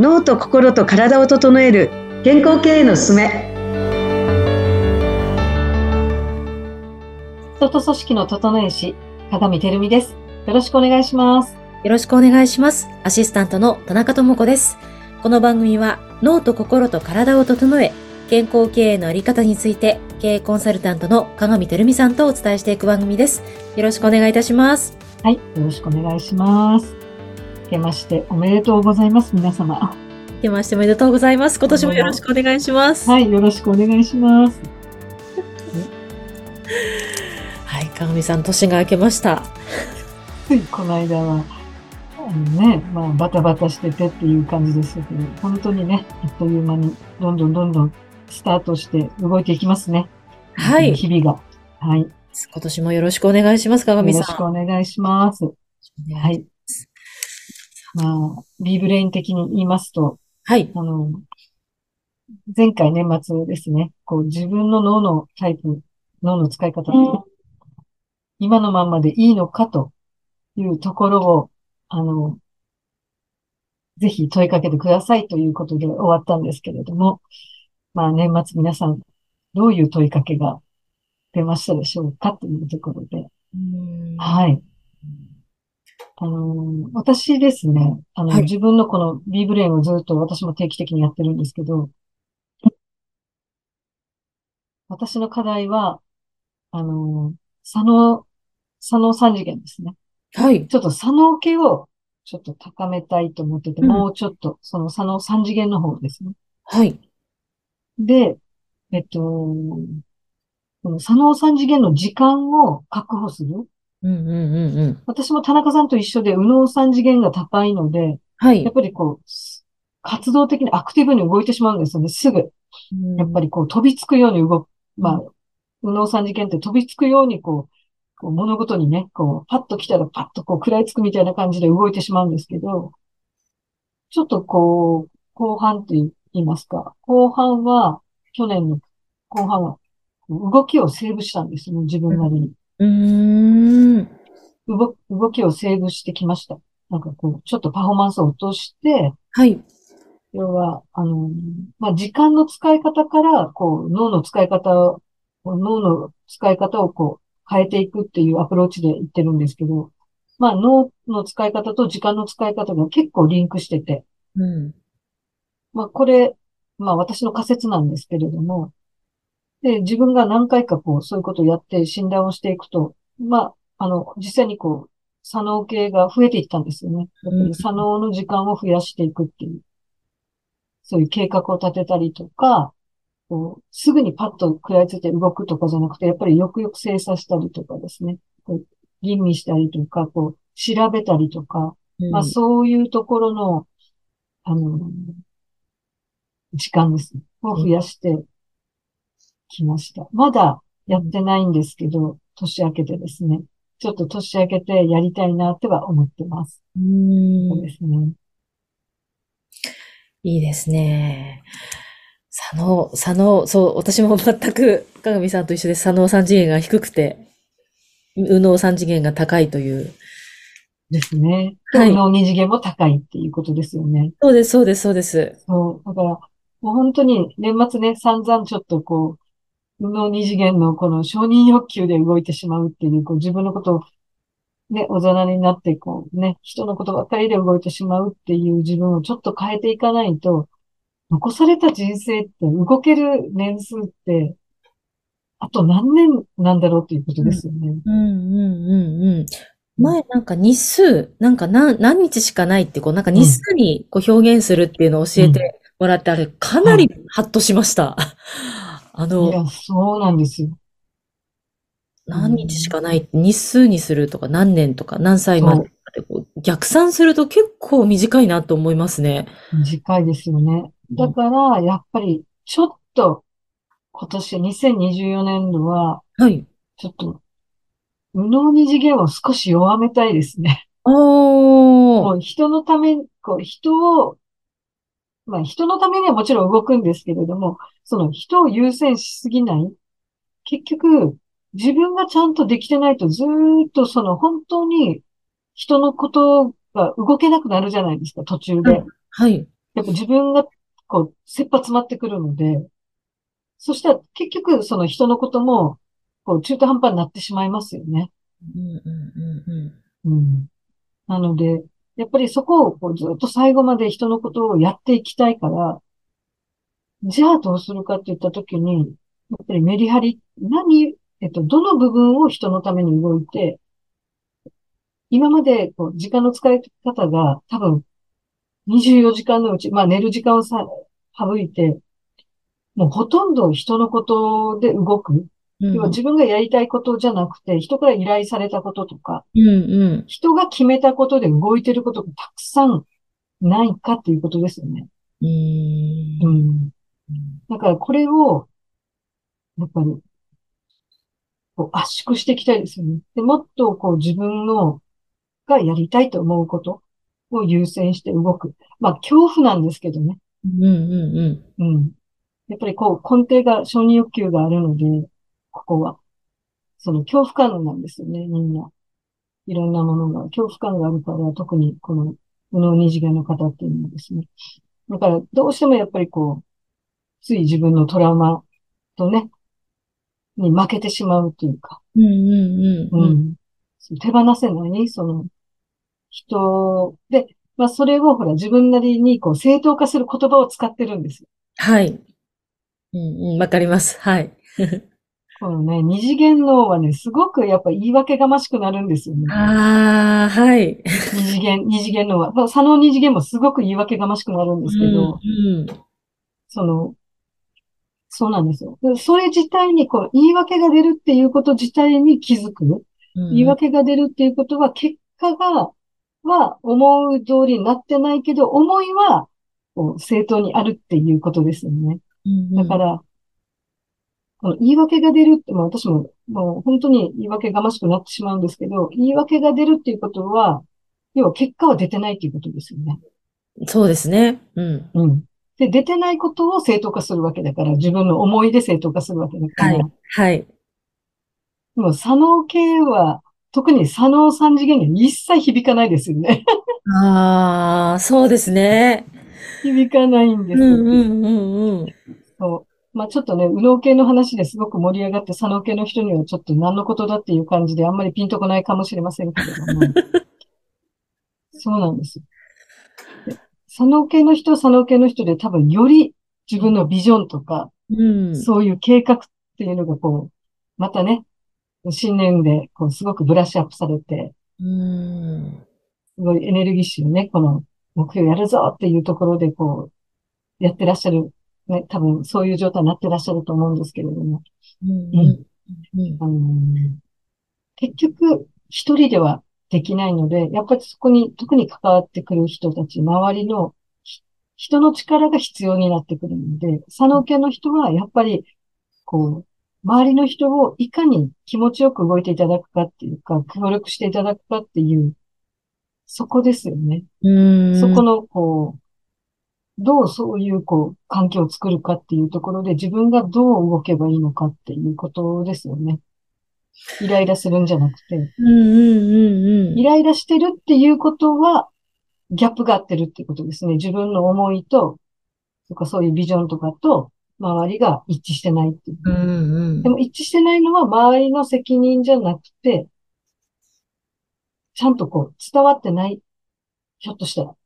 脳と心と体を整える健康経営のすすめ。人と組織の整え師鏡照美です。よろしくお願いします。よろしくお願いします。アシスタントの田中智子です。この番組は脳と心と体を整え健康経営のあり方について経営コンサルタントの鏡照美さんとお伝えしていく番組です。よろしくお願いいたします。はいよろしくお願いしますけましておめでとうございます、皆様。けましておめでとうございます。今年もよろしくお願いします。はい、よろしくお願いします。はい、かがみさん、年が明けました。ついこの間は、あのね、まあ、バタバタしててっていう感じですけど、本当にね、あっという間に、どんどんどんどんスタートして動いていきますね。はい。日々が。はい。今年もよろしくお願いします、かがみさん。よろしくお願いします。はい。まあ、 B ブレイン的に言いますと、はい。あの、前回年末ですね、こう自分の脳のタイプ、脳の使い方、今のまんまでいいのかというところを、あの、ぜひ問いかけてくださいということで終わったんですけれども、まあ年末皆さん、どういう問いかけが出ましたでしょうかというところで、はい。あの、私ですね、あの、はい、自分のこの B ブレインをずっと私も定期的にやってるんですけど、私の課題は、あの、左脳、左脳三次元ですね。はい。ちょっと左脳系をちょっと高めたいと思ってて、うん、もうちょっと、その左脳三次元の方ですね。はい。で、えっと、この左脳三次元の時間を確保する。うんうんうんうん。私も田中さんと一緒で、右脳三次元が高いので、はい。やっぱりこう、活動的にアクティブに動いてしまうんですよね、すぐ。やっぱりこう、飛びつくように動く。まあ、右脳三次元って飛びつくようにこう、こう物事にね、こう、パッと来たらパッとこう、食らいつくみたいな感じで動いてしまうんですけど、ちょっとこう、後半って言いますか、後半は、去年の後半は、動きをセーブしたんですね、自分なりに。うん。動、動きをセーブしてきました。なんかこう、ちょっとパフォーマンスを落として、はい。要は、あの、まあ、時間の使い方から、こう、脳の使い方を、脳の使い方をこう、変えていくっていうアプローチで言ってるんですけど、まあ、脳の使い方と時間の使い方が結構リンクしてて、うん。まあ、これ、まあ、私の仮説なんですけれども、で、自分が何回かこう、そういうことをやって診断をしていくと、まあ、あの、実際にこう、左脳系が増えていったんですよね。左脳の時間を増やしていくっていう、そういう計画を立てたりとか、こうすぐにパッと食らいついて動くとかじゃなくて、やっぱりよくよく精査したりとかですね。こう吟味したりとか、こう、調べたりとか、うん、まあそういうところの、あの、時間ですね。を増やしてきました。まだやってないんですけど、年明けてですね。ちょっと年明けてやりたいなっては思ってます。うん。そうですね。いいですね。佐野、佐野、そう、私も全く、鏡さんと一緒で佐野三次元が低くて、右脳三次元が高いという。ですね。はい。右脳二次元も高いっていうことですよね。そうです、そうです、そうです。そう。だから、もう本当に年末ね、散々ちょっとこう、の二次元のこの承認欲求で動いてしまうっていう、こう自分のことをね、おざなりになって、こうね、人のことばっかりで動いてしまうっていう自分をちょっと変えていかないと、残された人生って動ける年数って、あと何年なんだろうっていうことですよね。うん、うん、うん、うん。前なんか日数、なんか何何日しかないってこう、なんか日数にこう表現するっていうのを教えてもらって、あれかなりハッとしました。あの、いや、そうなんですよ。何日しかない、日数にするとか何年とか何歳までってこう逆算すると結構短いなと思いますね。短いですよね。だから、やっぱり、ちょっと、今年2024年度は、はい。ちょっと、無能二次元を少し弱めたいですね。おー。人のため、こう、人をまあ人のためにはもちろん動くんですけれども、その人を優先しすぎない。結局、自分がちゃんとできてないとずーっとその本当に人のことが動けなくなるじゃないですか、途中で。はい。やっぱ自分が、こう、切羽詰まってくるので、そしたら結局、その人のことも、こう、中途半端になってしまいますよね。うんうんうんうん。なので、やっぱりそこをこうずっと最後まで人のことをやっていきたいから、じゃあどうするかって言ったときに、やっぱりメリハリ、何、えっと、どの部分を人のために動いて、今までこう時間の使い方が多分24時間のうち、まあ寝る時間をさ、省いて、もうほとんど人のことで動く。うん。要は自分がやりたいことじゃなくて、人から依頼されたこととか、うんうん。人が決めたことで動いてることがたくさんないかっていうことですよね。うんん。だからこれを、やっぱり、こう圧縮していきたいですよね。で、もっとこう自分のがやりたいと思うことを優先して動く。まあ恐怖なんですけどね。うんうんうん。やっぱりこう根底が承認欲求があるので、ここは。その恐怖感なんですよね、みんな。いろんなものが、恐怖感があるから、特にこの、無能二次元の方っていうのはですね。だから、どうしてもやっぱりこう、つい自分のトラウマとね、に負けてしまうというか、うん。うんうんうん。うん。手放せない、その、人で、まあそれをほら自分なりにこう正当化する言葉を使ってるんですよ。はい。うんうん。わかります。はい。このね、二次元脳はね、すごくやっぱ言い訳がましくなるんですよね。ああ、はい。二次元、二次元脳は。まあ左脳二次元もすごく言い訳がましくなるんですけど、うんその、そうなんですよ。でそれ自体に、こう、言い訳が出るっていうこと自体に気づく。うん。言い訳が出るっていうことは、結果が、は思う通りになってないけど、思いは、こう、正当にあるっていうことですよね。うんだから、この言い訳が出るって、もう私も、もう本当に言い訳がましくなってしまうんですけど、言い訳が出るっていうことは、要は結果は出てないっていうことですよね。そうですね。うん。うん。で、出てないことを正当化するわけだから、自分の思いで正当化するわけだから、はい。はい。もう左脳系は、特に左脳三次元には一切響かないですよね。ああ、そうですね。響かないんですよ。うんうんうんうん。そう。まあちょっとね、右脳系の話ですごく盛り上がって、左脳系の人にはちょっと何のことだっていう感じであんまりピンとこないかもしれませんけれども。そうなんです左脳系の人は左脳系の人で多分より自分のビジョンとか、うん。そういう計画っていうのがこう、またね、新年でこうすごくブラッシュアップされて、うん。すごいエネルギッシュにね、この目標やるぞっていうところでこう、やってらっしゃる、ね、多分そういう状態になってらっしゃると思うんですけれども、結局、一人ではできないので、やっぱりそこに特に関わってくる人たち、周りのひ人の力が必要になってくるので、左脳系の人はやっぱり、こう、周りの人をいかに気持ちよく動いていただくかっていうか、協力していただくかっていう、そこですよね。うん。そこの、こう、どうそういう、こう、環境を作るかっていうところで、自分がどう動けばいいのかっていうことですよね。イライラするんじゃなくて、うんうんうんうん。イライラしてるっていうことは、ギャップが合ってるっていうことですね。自分の思いと、とかそういうビジョンとかと、周りが一致してないっていう。うんうんで。も一致してないのは周りの責任じゃなくて、ちゃんとこう、伝わってない。ひょっとしたら。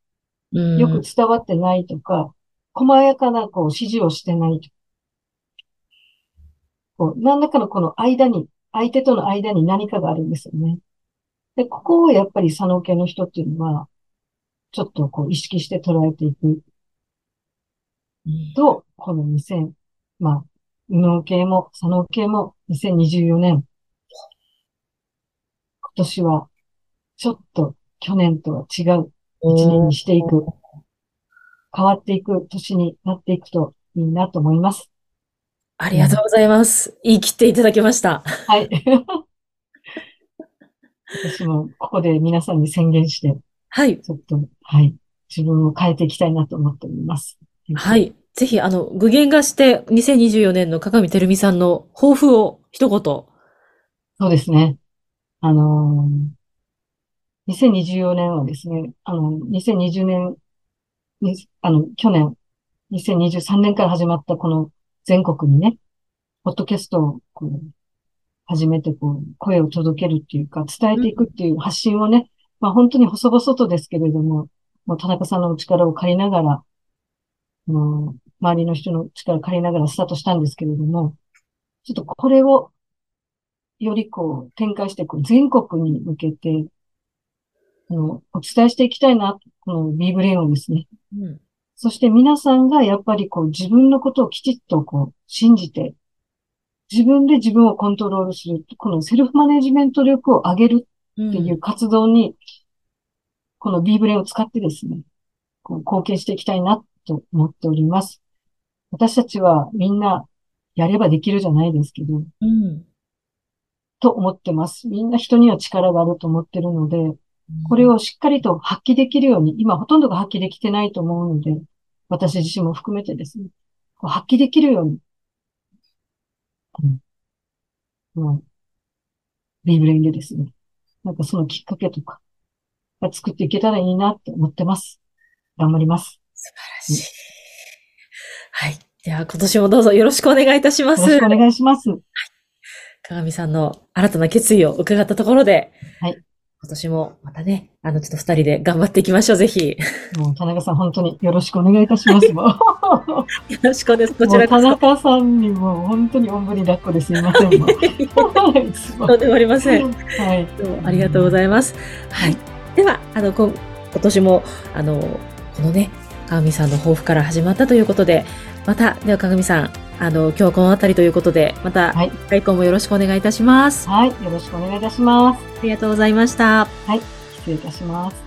よく伝わってないとか、細やかなこう指示をしてないとか。こう、何らかのこの間に、相手との間に何かがあるんですよね。で、ここをやっぱり左脳系の人っていうのは、ちょっとこう意識して捉えていくと、この2000、まあ、右脳系も左脳系も2024年、今年はちょっと去年とは違う一年にしていく、変わっていく年になっていくといいなと思います。ありがとうございます。言い切っていただきました。はい。私もここで皆さんに宣言して、はい。ちょっと、はい、自分を変えていきたいなと思っております。はい。ぜひ、あの、具現化して、2024年の鏡てるみさんの抱負を一言。そうですね。あのー2024年はですね、あの、2020年あの、去年、2023年から始まったこの全国にね、ポッドキャストをこう初めてこう、声を届けるっていうか、伝えていくっていう発信をね、まあ本当に細々とですけれども、もう田中さんのお力を借りながら、もう周りの人の力を借りながらスタートしたんですけれども、ちょっとこれをよりこう展開してこう全国に向けて、あの、お伝えしていきたいな、この B ブレインをですね。うん、そして皆さんがやっぱりこう自分のことをきちっとこう信じて、自分で自分をコントロールする。このセルフマネジメント力を上げるっていう活動に、うん、この B ブレインを使ってですね、こう貢献していきたいなと思っております。私たちはみんなやればできるじゃないですけど、うん、と思ってます。みんな人には力があると思ってるので、これをしっかりと発揮できるように、今ほとんどが発揮できてないと思うので、私自身も含めてですね、発揮できるように、うん、もう、 B ブレインでですね、なんかそのきっかけとか、作っていけたらいいなって思ってます。頑張ります。素晴らしい。はい。では、今年もどうぞよろしくお願いいたします。よろしくお願いします。はい。鏡さんの新たな決意を伺ったところで、はい。今年もまたね、あの、ちょっと二人で頑張っていきましょう、ぜひ。もう、田中さん、本当によろしくお願いいたします。よろしくお願いします。こちら田中さんにも本当におんぶに抱っこですいません。とんでもありません。はい。どうもありがとうございます。はい。では、あの、今年も、あの、このね、鏡さんの抱負から始まったということで、また、では鏡さん、あの、今日この辺りということで、また、はい、来今もよろしくお願いいたします。はい、よろしくお願いいたします。ありがとうございました。はい、失礼いたします。